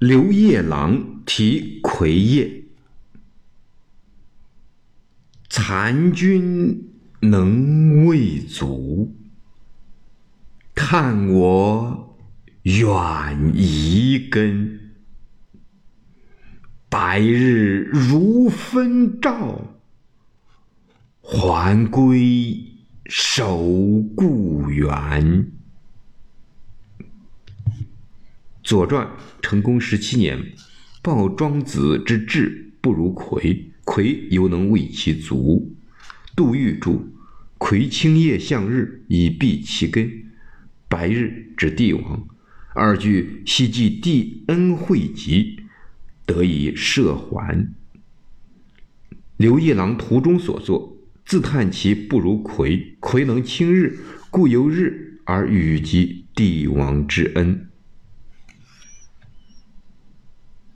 刘夜郎题葵叶，残君能未足，看我远移根。白日如分照，还归守故园。《左传》成功十七年，报庄子之志不如魁，魁犹能为其足。杜预注：魁青叶向日，以蔽其根。白日指帝王，二句系记帝恩惠极，得以赦还。刘一郎图中所作，自叹其不如魁，魁能清日，故由日而与及帝王之恩。